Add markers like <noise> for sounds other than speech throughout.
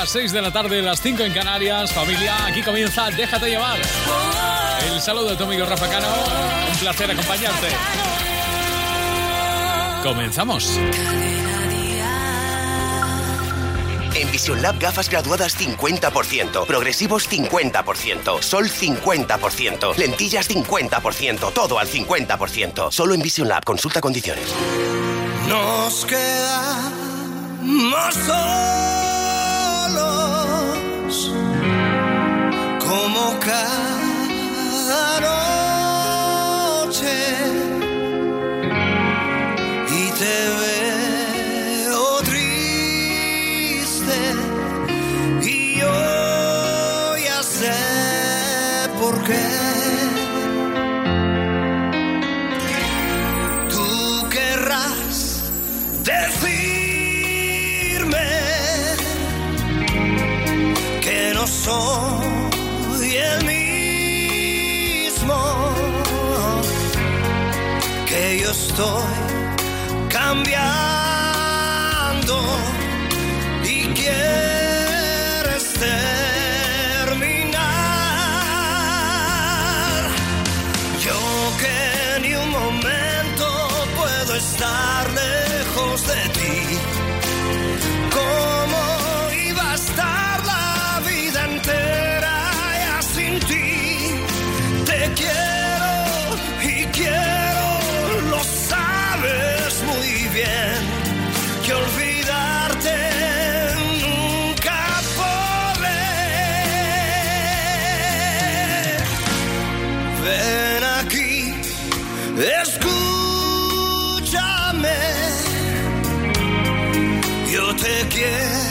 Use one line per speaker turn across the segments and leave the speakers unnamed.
Las 6 de la tarde, las 5 en Canarias. Familia, aquí comienza Déjate llevar. El saludo de tu amigo Rafa Cano. Un placer acompañarte. Comenzamos.
En Vision Lab gafas graduadas 50%, progresivos 50%, sol 50%, lentillas 50%, todo al 50%. Solo en Vision Lab, consulta condiciones.
Nos quedamos solos como cada noche y te veo soy el mismo, que yo estoy cambiando te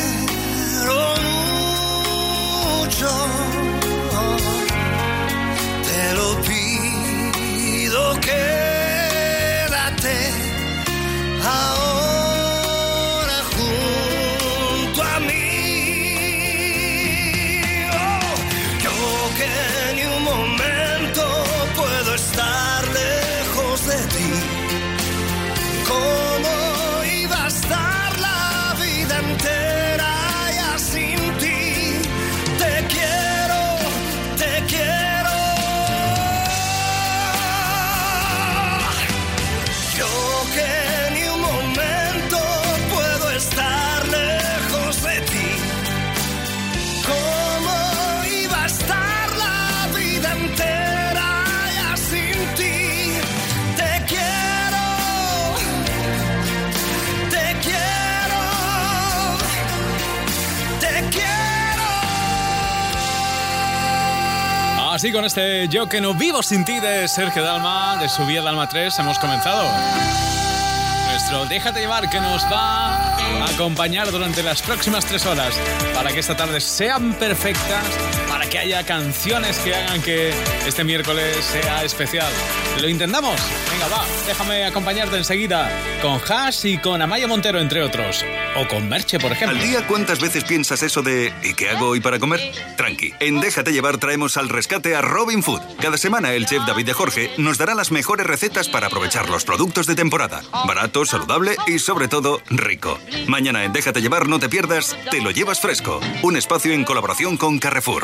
este Yo que no vivo sin ti de Sergio Dalma, de su Vía Dalma 3, hemos comenzado. Nuestro Déjate llevar que nos va a acompañar durante las próximas tres horas para que esta tarde sean perfectas, para que haya canciones que hagan que este miércoles sea especial. ¿Lo intentamos? Venga, va, déjame acompañarte enseguida con Hash y con Amaya Montero, entre otros. O con Merche, por ejemplo.
Al día, ¿cuántas veces piensas eso de ¿y qué hago hoy para comer? Tranqui, en Déjate llevar traemos al rescate a Robin Food. Cada semana el chef David de Jorge nos dará las mejores recetas para aprovechar los productos de temporada. Barato, saludable y sobre todo rico. Mañana en Déjate llevar no te pierdas, te lo llevas fresco. Un espacio en colaboración con Carrefour.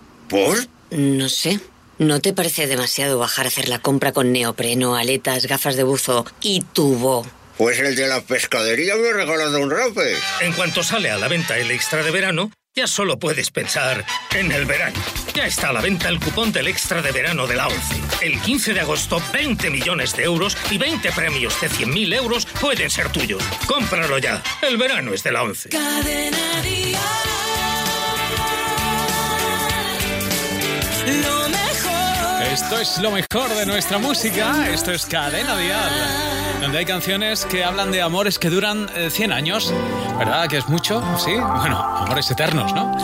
¿Por?
No sé. ¿No te parece demasiado bajar a hacer la compra con neopreno, aletas, gafas de buzo y tubo?
Pues el de la pescadería me ha regalado un rape.
En cuanto sale a la venta el extra de verano, ya solo puedes pensar en el verano. Ya está a la venta el cupón del extra de verano de la ONCE. El 15 de agosto, 20 millones de euros y 20 premios de 100.000 euros pueden ser tuyos. Cómpralo ya. El verano es de la ONCE.
Lo mejor.
Esto es lo mejor de nuestra música. Esto es Cadena Dial, donde hay canciones que hablan de amores que duran 100 eh, años. ¿Verdad que es mucho? Sí. Bueno, amores eternos, ¿no?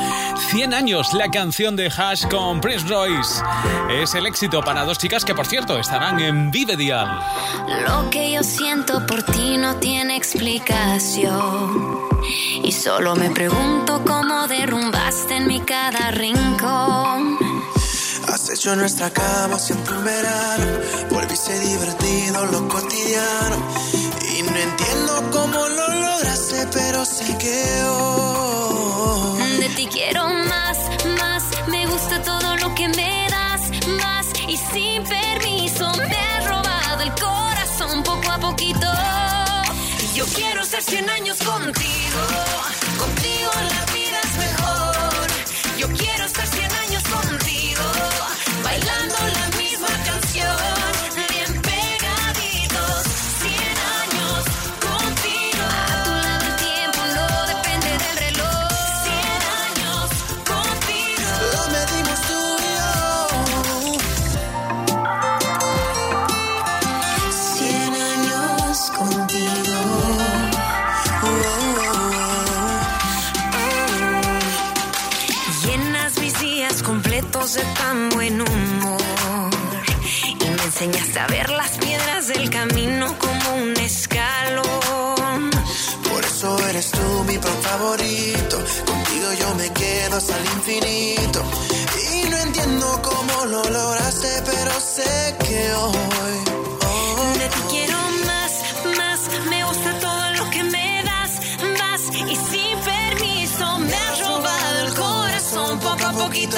100 años, la canción de Hash con Prince Royce. Es el éxito para dos chicas que, por cierto, estarán en Vive Dial.
Lo que yo siento por ti no tiene explicación. Y solo me pregunto cómo derrumbaste en mi cada rincón.
Has hecho nuestra cama siempre un verano. Volviste divertido lo cotidiano. Y no entiendo cómo lo lograste, pero sé que.
De ti quiero más, más. Me gusta todo lo que me das, más. Y sin permiso me has robado el corazón poco a poquito. Yo quiero ser 100 años. Contigo
favorito. Contigo yo me quedo hasta el infinito. Y no entiendo cómo lo lograste, pero sé que hoy. hoy
De ti quiero más, más. Me gusta todo lo que me das, más. Y sin permiso me has robado el corazón poco a poquito.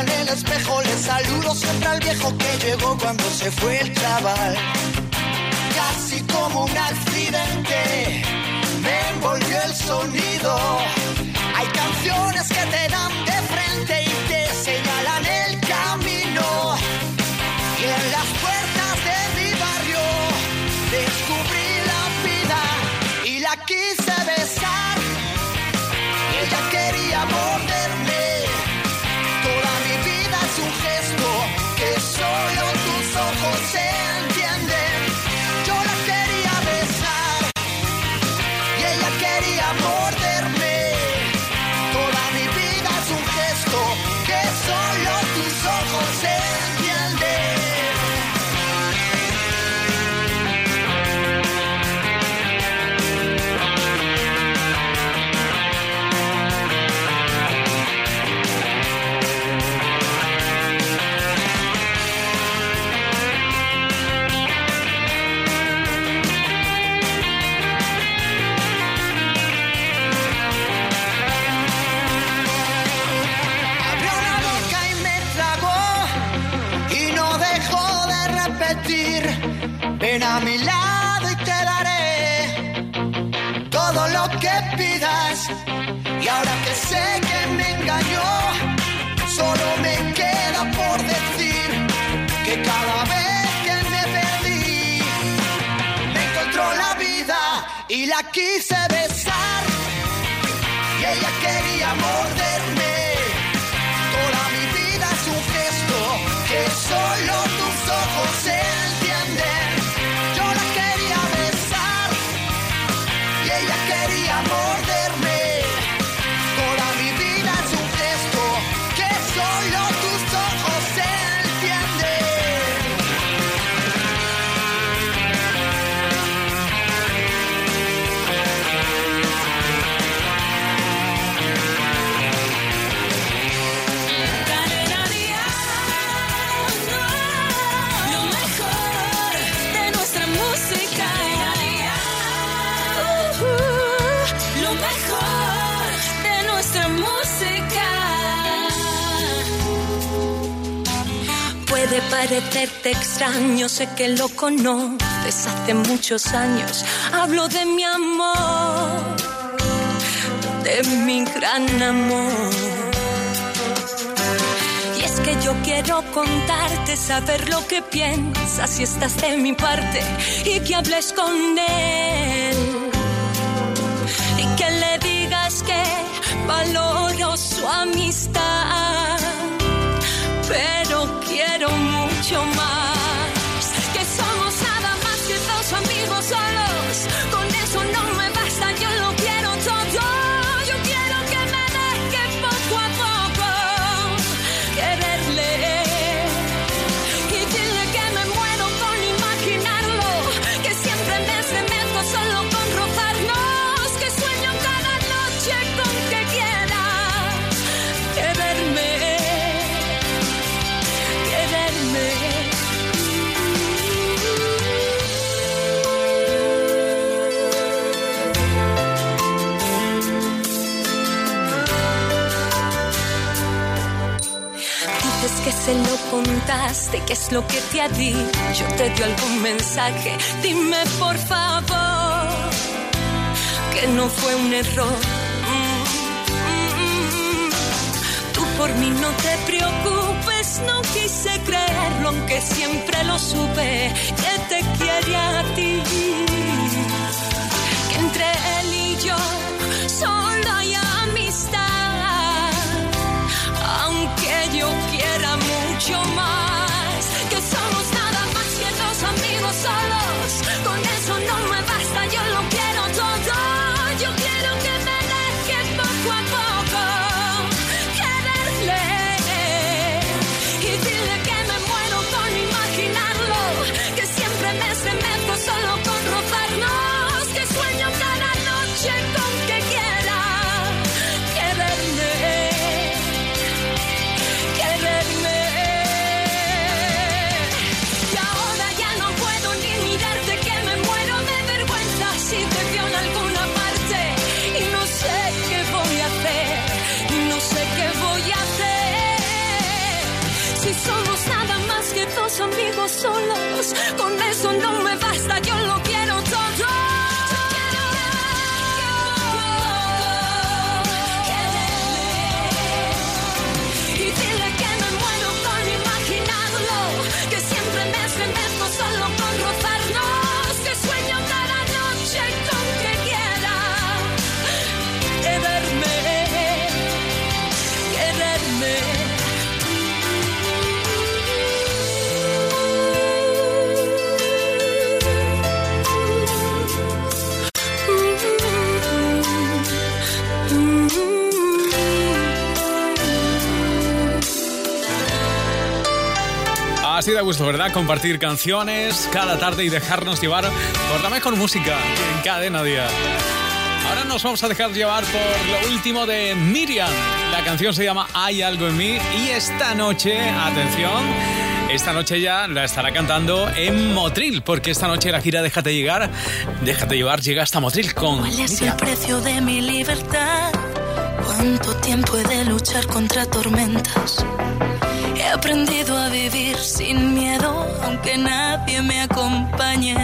En el espejo le saludo siempre al viejo que llegó cuando se fue el chaval. Casi como un accidente me envolvió el sonido. Hay canciones que te dan de frente y
sé que me engañó, solo me queda por decir que cada vez que me perdí, me encontró la vida y la quise besar. Y ella quería morderme. Toda mi vida es un gesto que solo tus ojos entienden. Yo la quería besar y ella quería morderme.
Parecerte extraño, sé que lo conoces hace muchos años. Hablo de mi amor, de mi gran amor. Y es que yo quiero contarte, saber lo que piensas si estás de mi parte y que hables con él. Y que le digas que valoro su amistad, pero quiero mucho más. Dices que se lo contaste, ¿qué es lo que te ha dicho? ¿Te dio algún mensaje? Dime por favor que no fue un error. Tú por mí no te preocupes, no quise creerlo, aunque siempre lo supe, que te quiere a ti. Que entre él y yo solo hay amistad aunque yo quiera mucho más, solos, con eso
Así da gusto, ¿verdad? Compartir canciones cada tarde y dejarnos llevar por la mejor música en cadena día. Ahora nos vamos a dejar llevar por lo último de Miriam. La canción se llama Hay algo en mí y esta noche, atención, esta noche ya la estará cantando en Motril, porque esta noche la gira Déjate llegar, Déjate llevar llega hasta Motril con
¿Cuál es
Miriam.
el precio de mi libertad? ¿Cuánto tiempo he de luchar contra tormentas?
He aprendido a vivir sin miedo, aunque nadie me acompañe.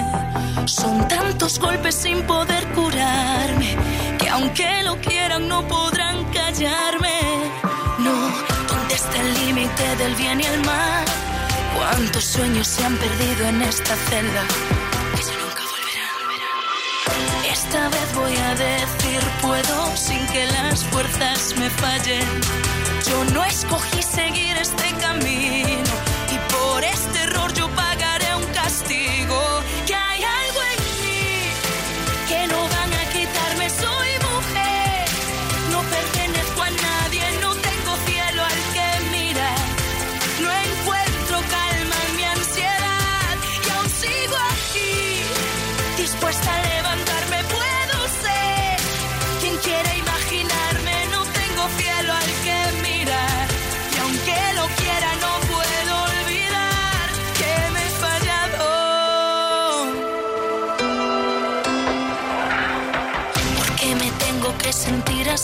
Son tantos golpes sin poder curarme, que aunque lo quieran no podrán callarme. No, ¿dónde está el límite del bien y el mal? ¿Cuántos sueños se han perdido en esta celda? Que ya nunca volverán. Esta vez voy a decir puedo sin que las fuerzas me fallen. Yo no escogí seguir este camino y por este error yo pagaré un castigo.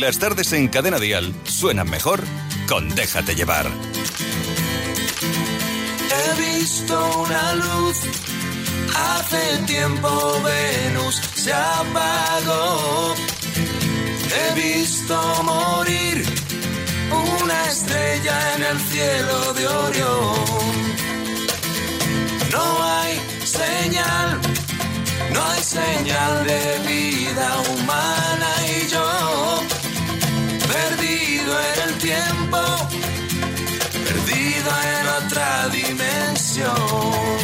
Las tardes en Cadena Dial suenan mejor con Déjate llevar.
He visto una luz, hace tiempo Venus se apagó. He visto morir una estrella en el cielo de Orión. No hay señal, no hay señal de vida humana tiempo, perdido en otra dimensión.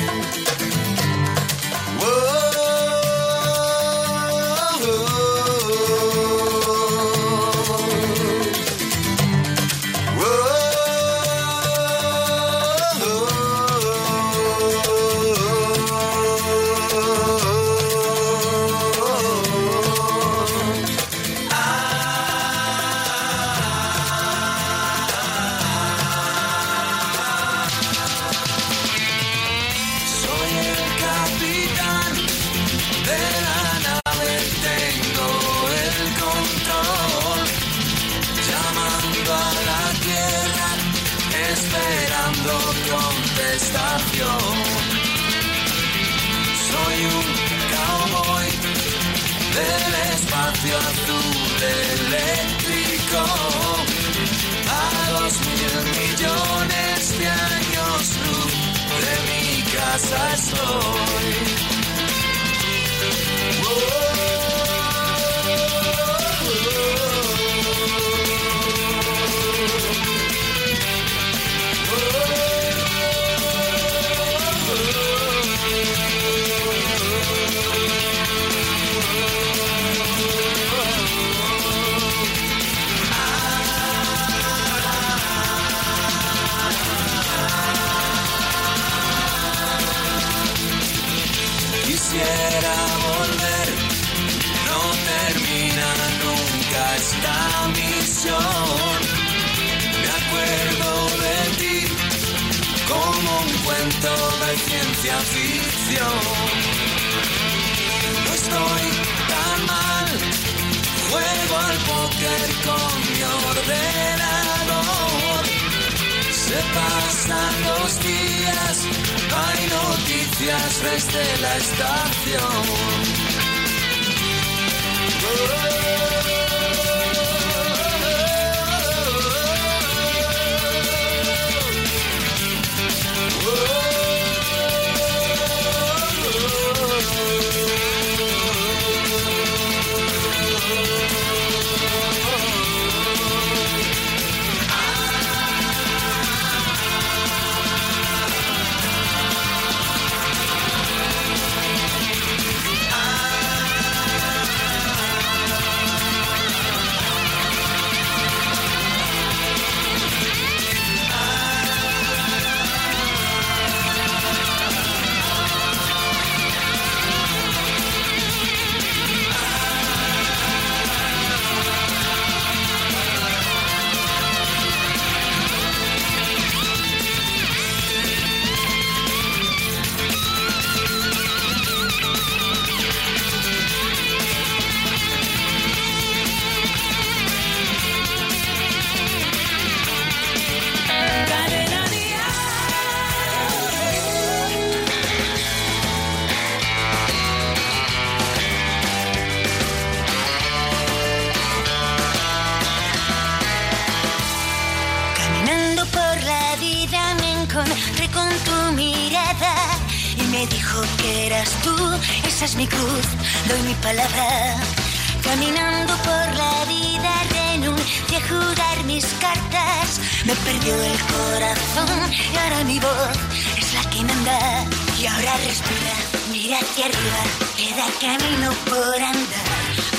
Y ahora mi voz es la que manda. Y ahora respira, mira hacia arriba, queda camino por andar.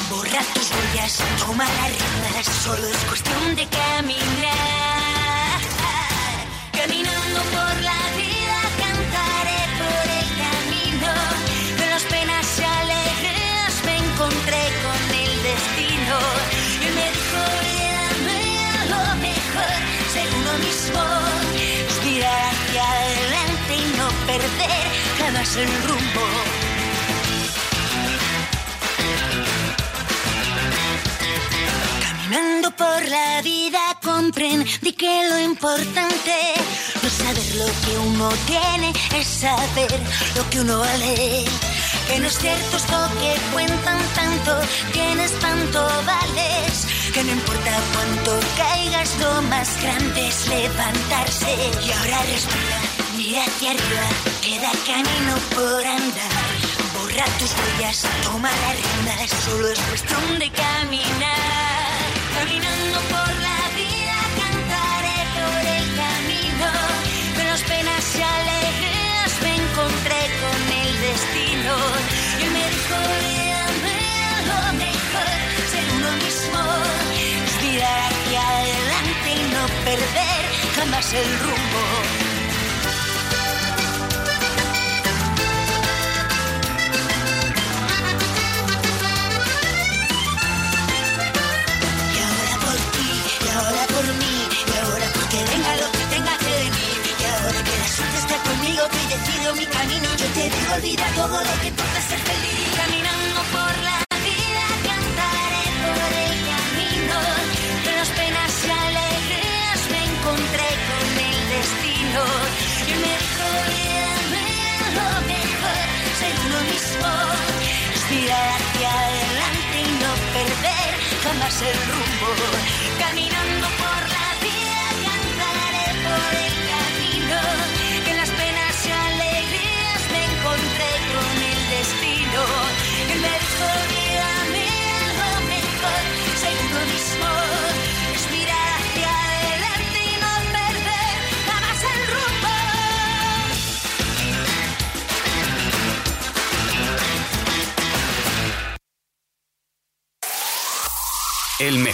Borra tus huellas, toma las riendas, solo es cuestión de caminar. Caminando por la vida, Caminando por la vida comprendí que lo importante no saber lo que uno tiene, es saber lo que uno vale. Que no es cierto esto que cuentan tanto, tienes tanto vales. Que no importa cuánto caigas, lo más grande es levantarse. Y ahora respira, hacia arriba, queda camino por andar. Borra tus huellas, toma las riendas, solo es cuestión de caminar. Caminando por la vida, cantaré por el camino. Las penas y alegrías me encontré con el destino. Y me dijo, lo mejor, ser uno mismo. Es mirar hacia adelante y no perder jamás el rumbo. Decido mi camino, yo te digo, olvida todo lo que importa ser feliz. Caminando por la vida, cantaré por el camino. De las penas y alegrías me encontré con el destino. Y me dijo, lo mejor, ser uno mismo. Es mirar hacia adelante y no perder jamás el rumbo. Caminando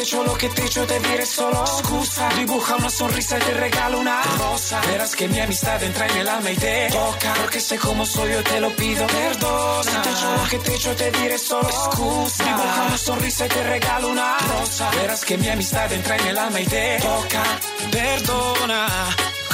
echo lo que te echo te diré solo Scusa, dibuja una sonrisa y te regalo una rosa. Verás que mi amistad entra en el alma y te toca. Porque sé cómo soy yo te lo pido Perdona, si te echo lo que te echo te diré solo Scusa, dibuja una sonrisa y te regalo una rosa. Verás que mi amistad entra en el alma y te toca. Perdona,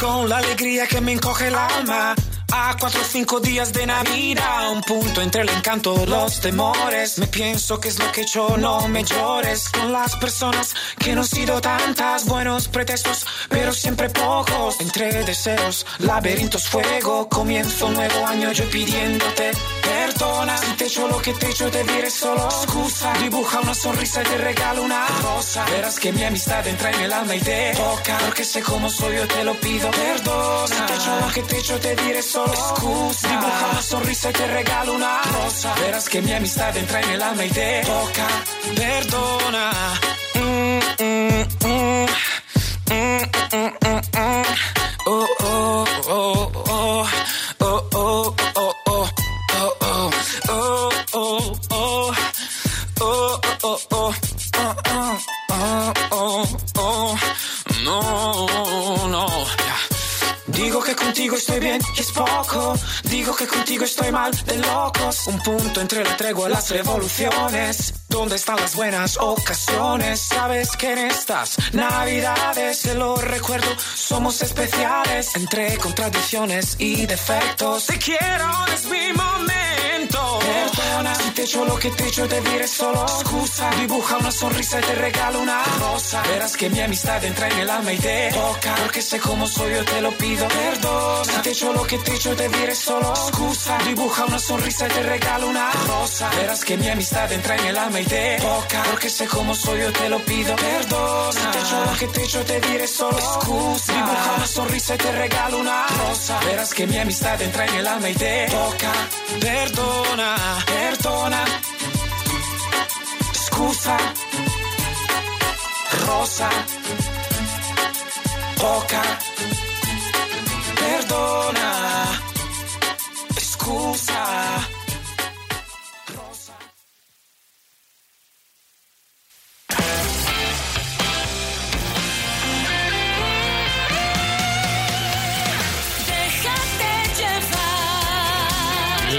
con la alegría que me encoge el alma a cuatro o cinco días de Navidad, un punto entre el encanto, los temores. Me pienso que es lo que hecho, no me llores. Con las personas que no han sido tantas, buenos pretextos, pero siempre pocos. Entre deseos, laberintos, fuego. Comienzo nuevo año yo pidiéndote perdona. Si te echo lo que te echo, te diré solo excusa. Dibuja una sonrisa y te regalo una rosa. Verás que mi amistad entra en el alma y te toca. Porque sé cómo soy, yo te lo pido. Perdona. Si te echo lo que te echo, te diré solo excusa. Dibuja una sonrisa y te regalo una rosa. Verás que mi amistad entra en el alma y te toca. Perdona. Mm, mm, mm. Mm, mm, mm, mm. Oh, oh, oh, estoy bien y es poco. Digo que contigo estoy mal de locos. Un punto entre la tregua las revoluciones. ¿Dónde están las buenas ocasiones? Sabes que en estas navidades, te lo recuerdo, somos especiales. Entre contradicciones y defectos. Te quiero, es mi momento. Perdona, si te echo lo que te echo, te diré solo excusa. Dibuja una sonrisa y te regalo una rosa. Verás que mi amistad entra en el alma y te toca. Porque sé cómo soy, yo te lo pido. Perdona, si te echo lo que te echo, te diré solo excusa. Dibuja una sonrisa y te regalo una rosa. Verás que mi amistad entra en el alma y toca. Porque sé cómo soy, yo te lo pido. Perdona, si te echo lo que te echo, te diré solo excusa. Dibuja una sonrisa y te regalo una rosa. Verás que mi amistad entra en el alma y te toca. Perdona, perdona. Excusa. Rosa. Toca. Perdona. Excusa.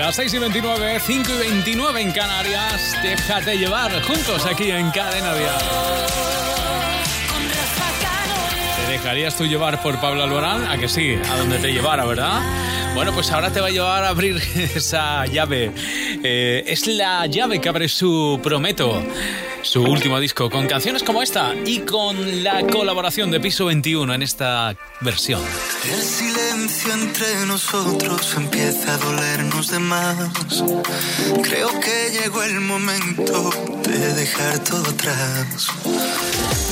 Las 6 y 29, 5 y 29 en Canarias. Déjate llevar juntos aquí en Cadena Dial. ¿Te dejarías tú llevar por Pablo Alborán? A que sí, a donde te llevara, ¿verdad? Bueno, pues ahora te va a llevar a abrir <laughs> esa llave. Eh, es la llave que abre su Prometo, su último disco, con canciones como esta y con la colaboración de Piso 21 en esta versión.
El silencio entre nosotros empieza a dolernos de más. Creo que llegó el momento de dejar todo atrás.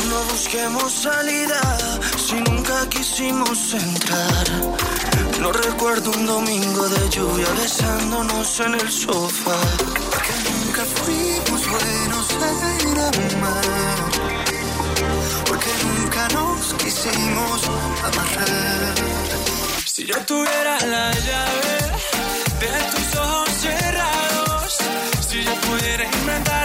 No busquemos salida si nunca quisimos entrar. No recuerdo un domingo de lluvia besándonos en el sofá.
Porque nunca fuimos buenos en amar. Porque nunca nos quisimos amarrar.
Si yo tuviera la llave de tus ojos cerrados, si yo pudiera inventar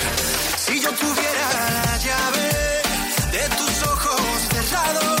Yo tuviera la llave de tus ojos cerrados,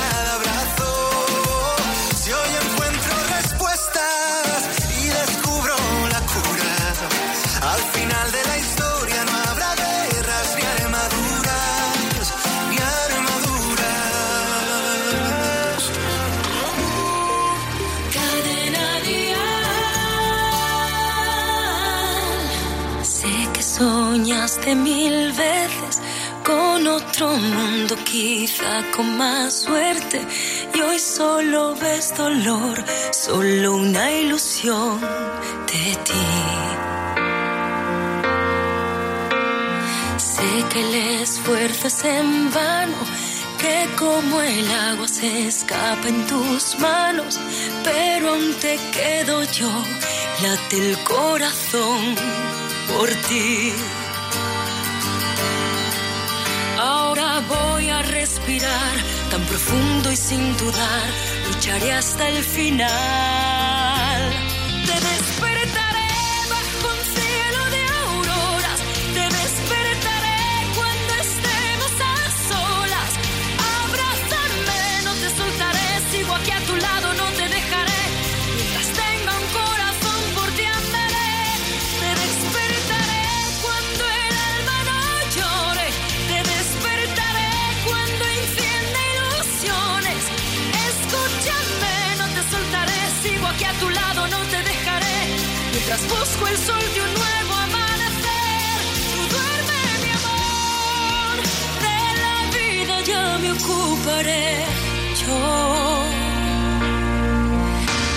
mil veces con otro mundo, quizá con más suerte. Y hoy solo ves dolor, solo una ilusión de ti. Sé que el esfuerzo es en vano, que como el agua se escapa en tus manos, pero aún te quedo yo, late el corazón por ti. Voy a respirar tan profundo y sin dudar, lucharé hasta el final.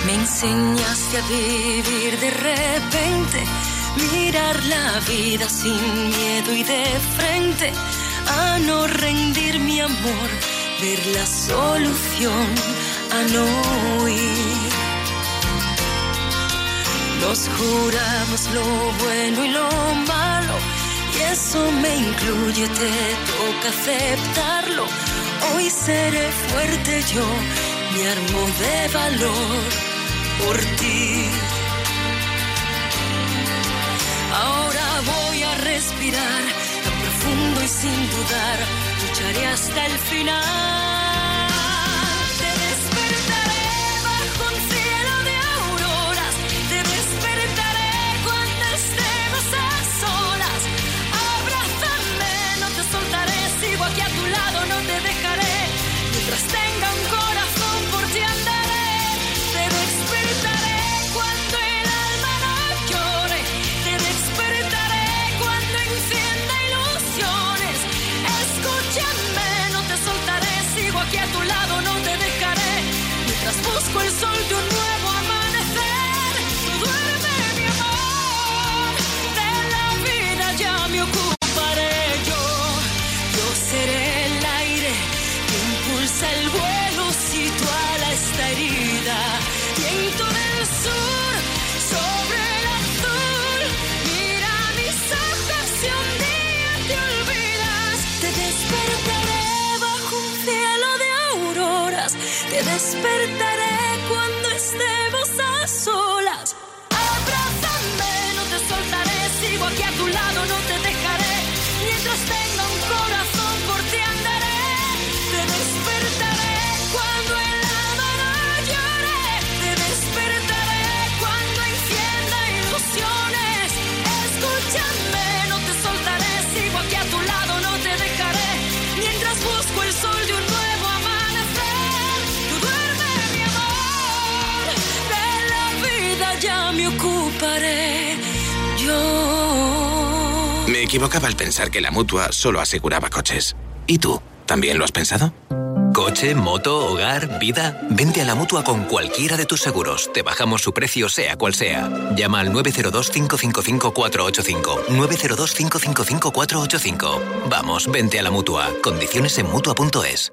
Me enseñaste a vivir de repente, mirar la vida sin miedo y de frente, a no rendir mi amor, ver la solución, a no huir. Nos juramos lo bueno y lo malo, y eso me incluye, te toca aceptarlo. Hoy seré fuerte yo, me armo de valor por ti. Ahora voy a respirar tan profundo y sin dudar, lucharé hasta el final.
Equivocaba al pensar que la mutua solo aseguraba coches. ¿Y tú? ¿También lo has pensado?
Coche, moto, hogar, vida. Vente a la mutua con cualquiera de tus seguros. Te bajamos su precio, sea cual sea. Llama al 902-555-485. 902-555-485. Vamos, vente a la mutua. Condiciones en mutua.es.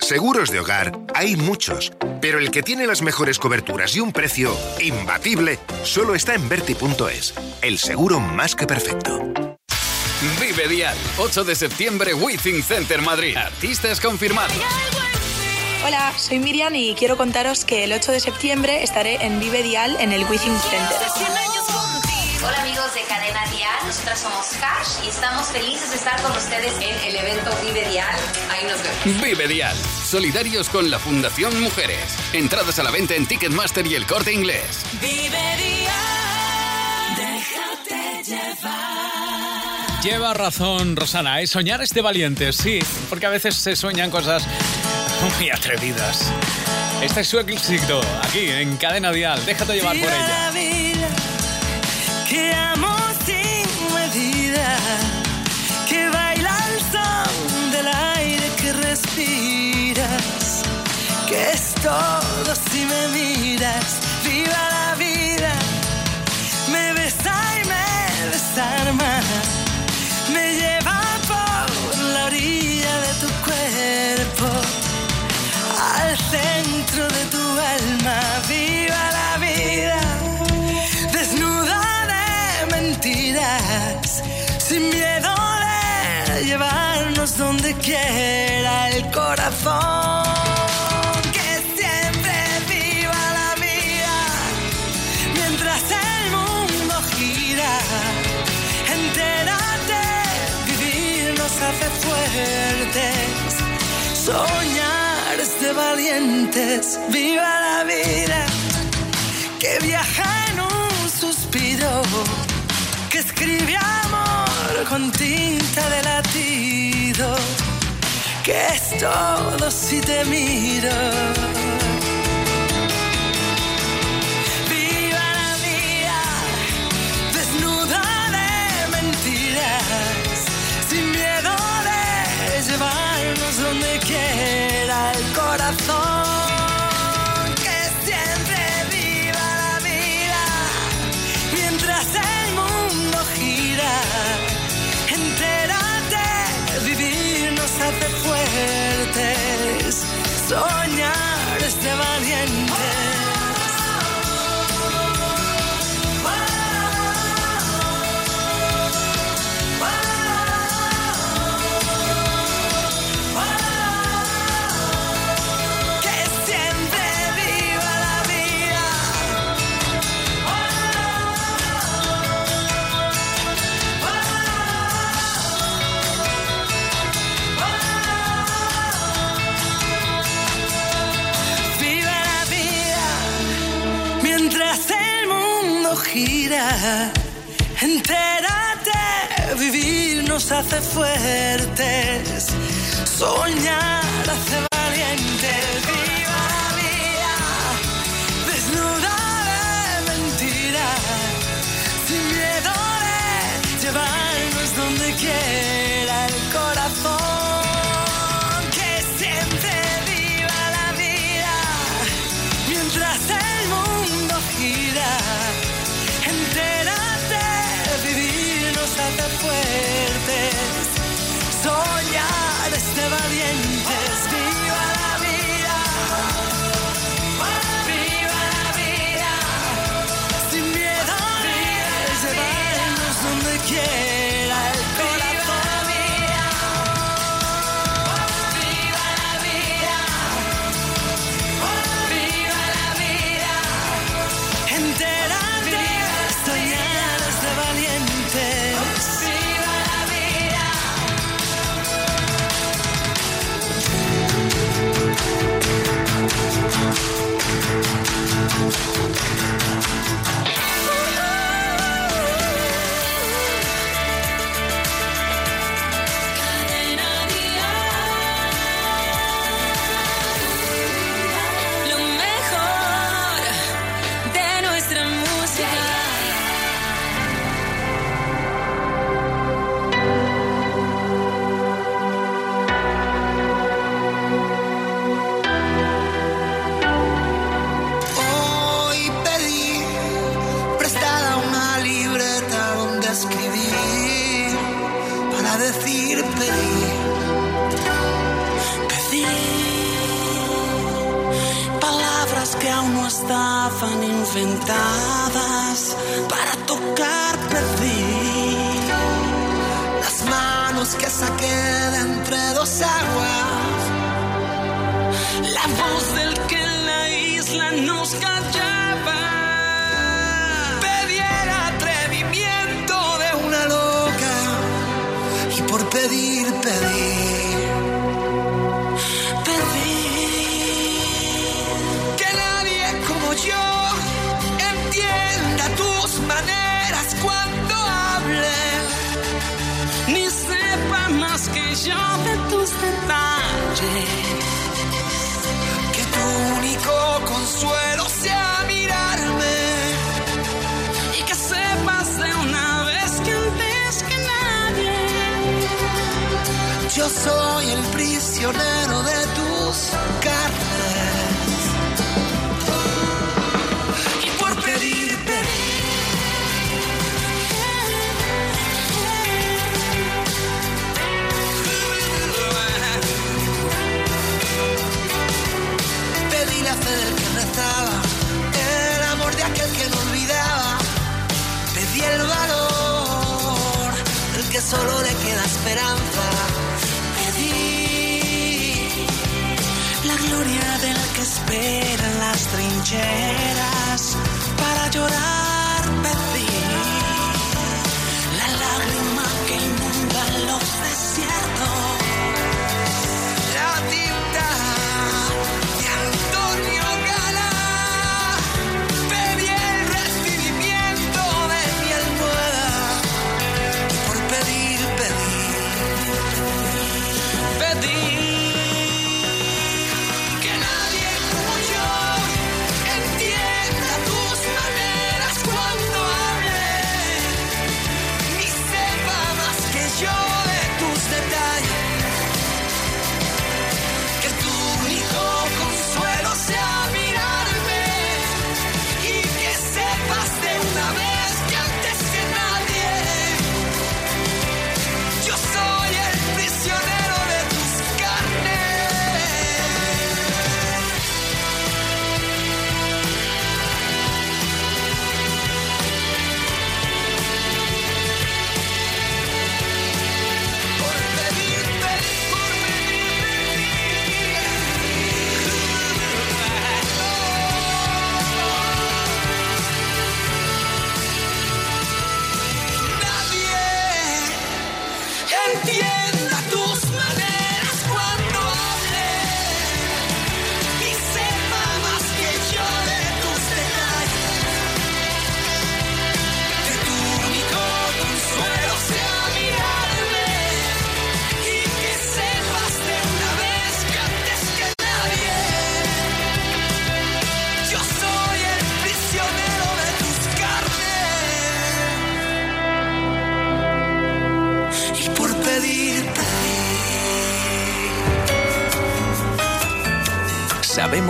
Seguros de hogar hay muchos, pero el que tiene las mejores coberturas y un precio imbatible solo está en Verti.es, el seguro más que perfecto.
Vive Dial, 8 de septiembre, Withing Center Madrid. Artistas confirmados.
Hola, soy Miriam y quiero contaros que el 8 de septiembre estaré en Vive Dial en el Withing Center.
Hola amigos de Cadena Dial, nosotras somos Cash y estamos felices de estar con ustedes en el evento Vive Dial. Ahí nos vemos.
Vive Dial, solidarios con la Fundación Mujeres. Entradas a la venta en Ticketmaster y el corte inglés.
Vive Dial, déjate llevar.
Lleva razón, Rosana, ¿eh? soñar es de valientes, sí, porque a veces se sueñan cosas muy atrevidas. Este es su éxito, aquí en Cadena Dial, déjate llevar por ella.
Que amo sin medida, que baila el son del aire que respiras, que es todo si me miras. Viva la donde quiera el corazón. Que siempre viva la vida, mientras el mundo gira. Entérate, vivir nos hace fuertes. Soñar es de valientes, viva la vida, que viaja en un suspiro, que escribe con tinta de latido, que es todo si te miro. Viva la vida, desnuda de mentiras, sin miedo de llevarnos donde quiera el corazón. Vivir nos
solo le queda esperanza. Pedí la gloria del que espera en las trincheras para llorar.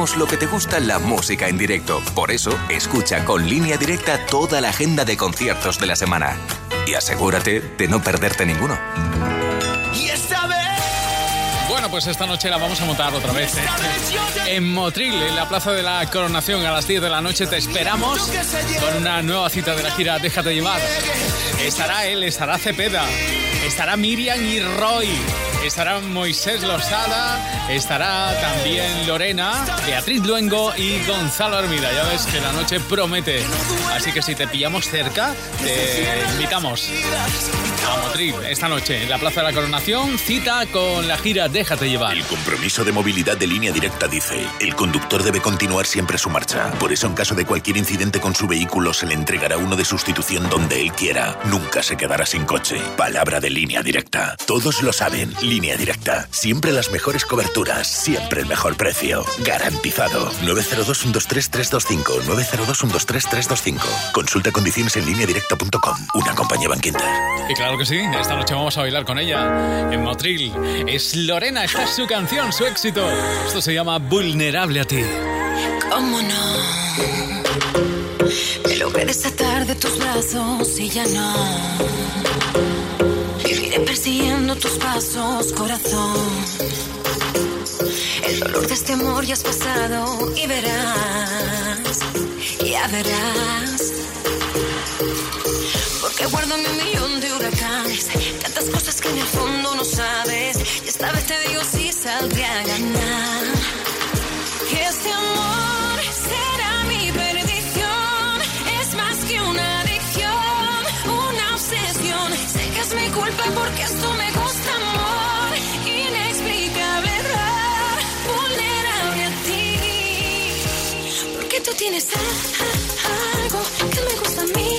Sabemos lo que te gusta la música en directo. Por eso, escucha con línea directa toda la agenda de conciertos de la semana. Y asegúrate de no perderte ninguno.
y esta vez
Bueno, pues esta noche la vamos a montar otra vez. ¿eh? En Motril, en la Plaza de la Coronación, a las 10 de la noche, te esperamos con una nueva cita de la gira Déjate llevar. Estará él, estará Cepeda, estará Miriam y Roy. Estará Moisés Losada, estará también Lorena, Beatriz Luengo y Gonzalo Armida. Ya ves que la noche promete. Así que si te pillamos cerca, te invitamos a Motril esta noche en la Plaza de la Coronación. Cita con la gira Déjate llevar.
El compromiso de movilidad de línea directa dice, el conductor debe continuar siempre su marcha. Por eso en caso de cualquier incidente con su vehículo se le entregará uno de sustitución donde él quiera. Nunca se quedará sin coche. Palabra de línea directa. Todos lo saben. Línea directa. Siempre las mejores coberturas. Siempre el mejor precio. Garantizado. 902-123-325. 902-123-325. Consulta condiciones en línea directa.com. Una compañía Banquinter.
Y claro que sí, esta noche vamos a bailar con ella en Motril. Es Lorena, esta es su canción, su éxito. Esto se llama Vulnerable a ti.
¿Cómo no? Me logré desatar de tus brazos y ya no persiguiendo tus pasos, corazón. El dolor
de este amor ya has pasado y verás, ya verás. Porque guardo mi millón de huracanes, tantas cosas que en el fondo no sabes. Y esta vez te digo si saldré a ganar. tienes algo que me gusta a mí.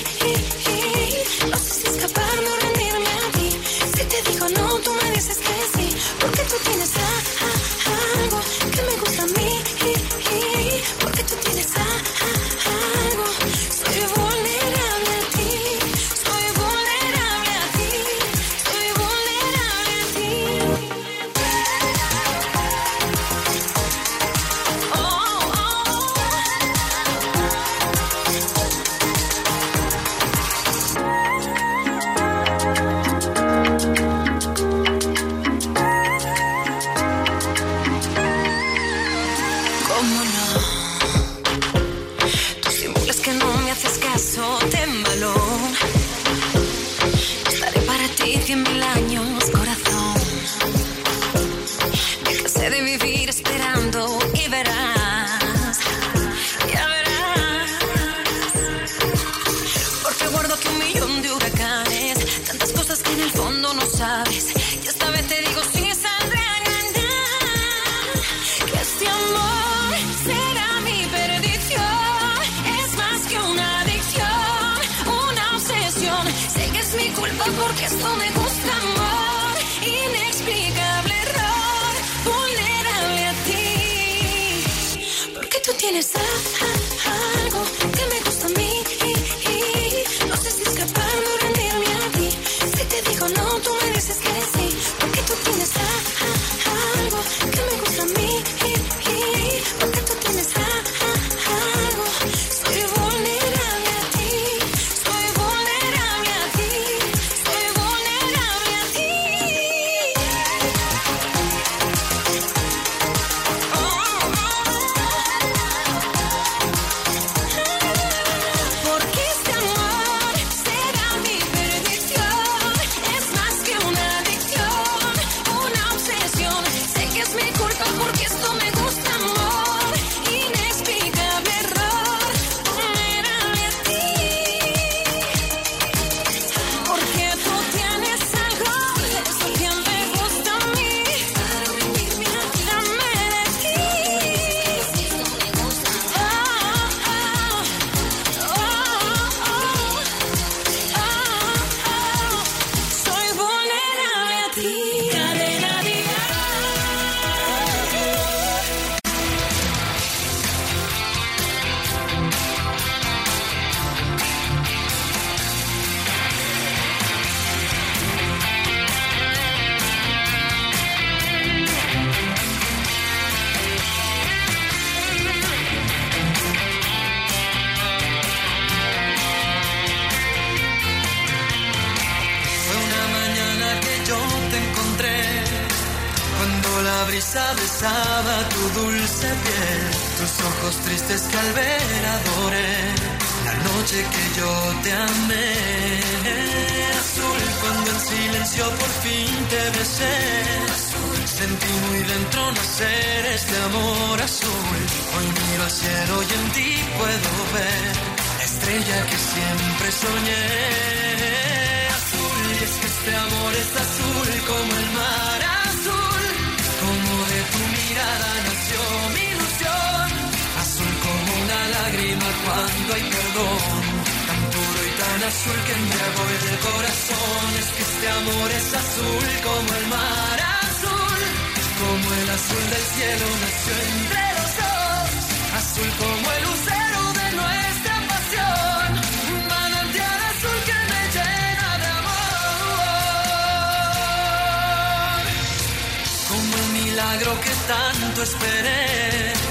tienes.
Ah. yo por fin te besé. Sentí muy dentro nacer este amor azul. Hoy miro al cielo y en ti puedo ver la estrella que siempre soñé. Azul, y es que este amor es azul como el mar azul. Como de tu mirada nació mi ilusión. Azul como una lágrima cuando hay perdón azul que me envuelve el corazón. Es que este amor es azul como el mar azul, como el azul del cielo nació entre los dos, azul como el lucero de nuestra pasión, manantial azul que me llena de amor, como el milagro que tanto esperé.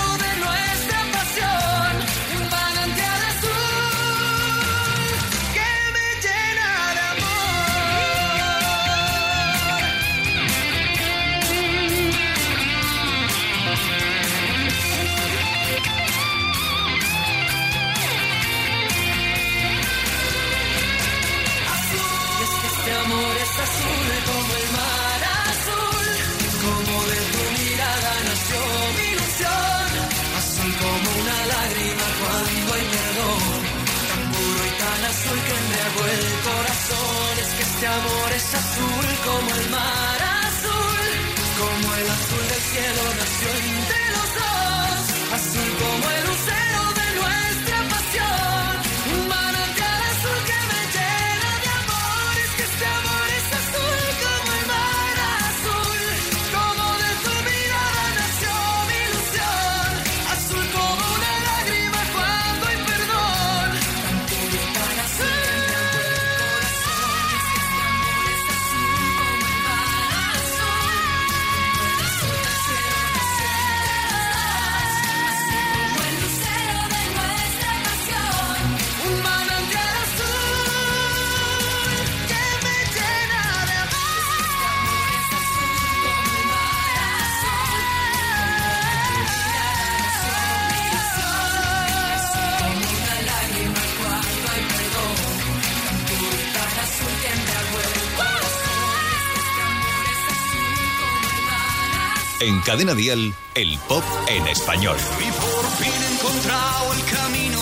En Cadena Dial, el pop en español.
Y por fin he encontrado el camino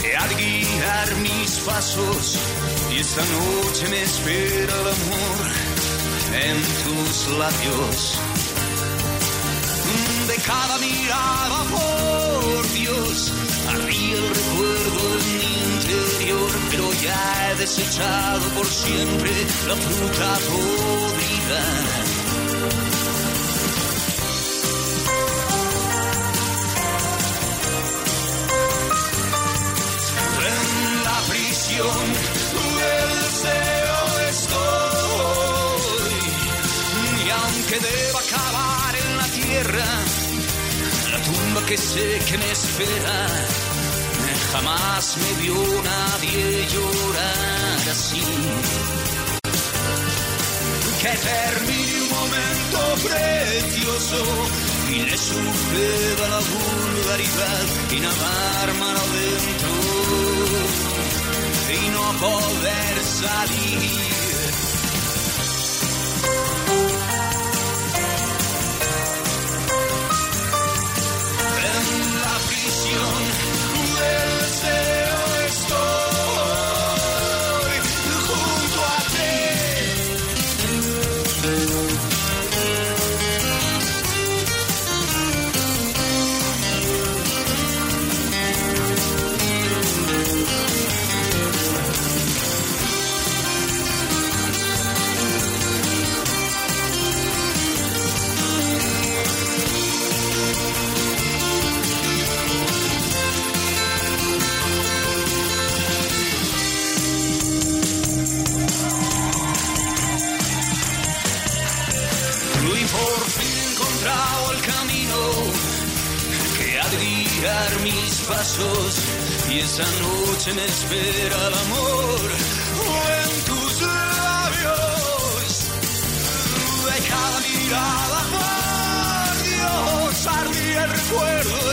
que ha de guiar mis pasos. Y esta noche me espera el amor en tus labios. De cada mirada, por Dios, ardía el recuerdo en mi interior. Pero ya he desechado por siempre la fruta podrida. La prisión del deseo estoy. Y aunque deba acabar en la tierra, la tumba que sé que me espera, jamás me vio nadie llorar así. Que termine un momento precioso y le suceda la vulgaridad y nadar mar adentro y no poder salir. Esa noche me espera el amor en tus labios. De cada mirada, Dios, ardía el recuerdo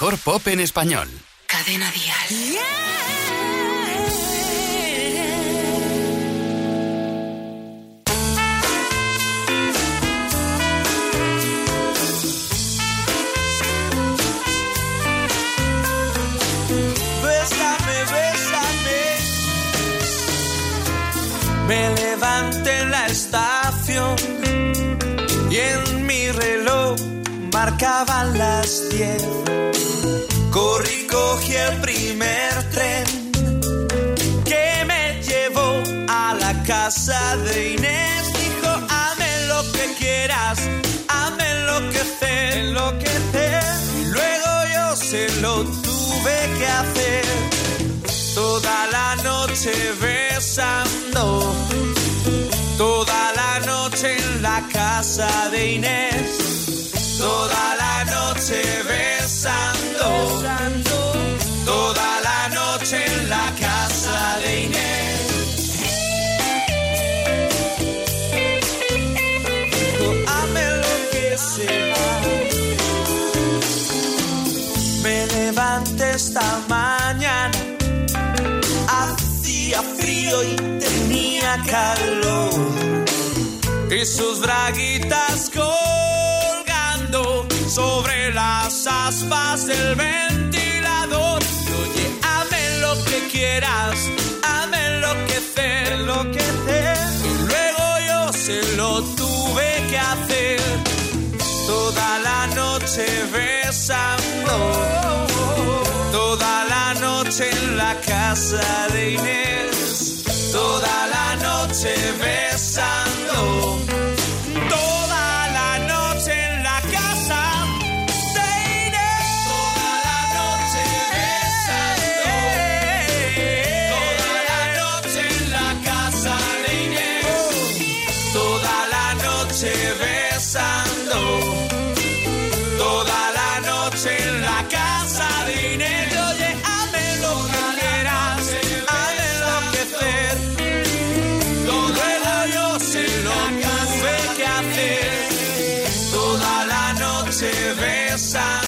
mejor pop en español.
Cadena Dial.
Me levanté en la estación y en mi reloj marcaban las diez. Corrí, cogí el primer tren que me llevó a la casa de Inés. Dijo, hazme lo que quieras, hazme enloquecer, enloquecer. Y luego yo se lo tuve que hacer. Toda la noche besando, toda la noche en la casa de Inés toda la noche besando, toda la noche en la casa de Inés. Hazme lo que sea. Me levanté esta mañana, hacía frío y tenía calor. Y sus braguitas colgando sobre las aspas del ventilador. Y oye, hazme lo que quieras, hazme enloquecer, enloquecer. Y luego yo se lo tuve que hacer. Toda la noche besando, toda la noche en la casa de Inés, toda la noche besando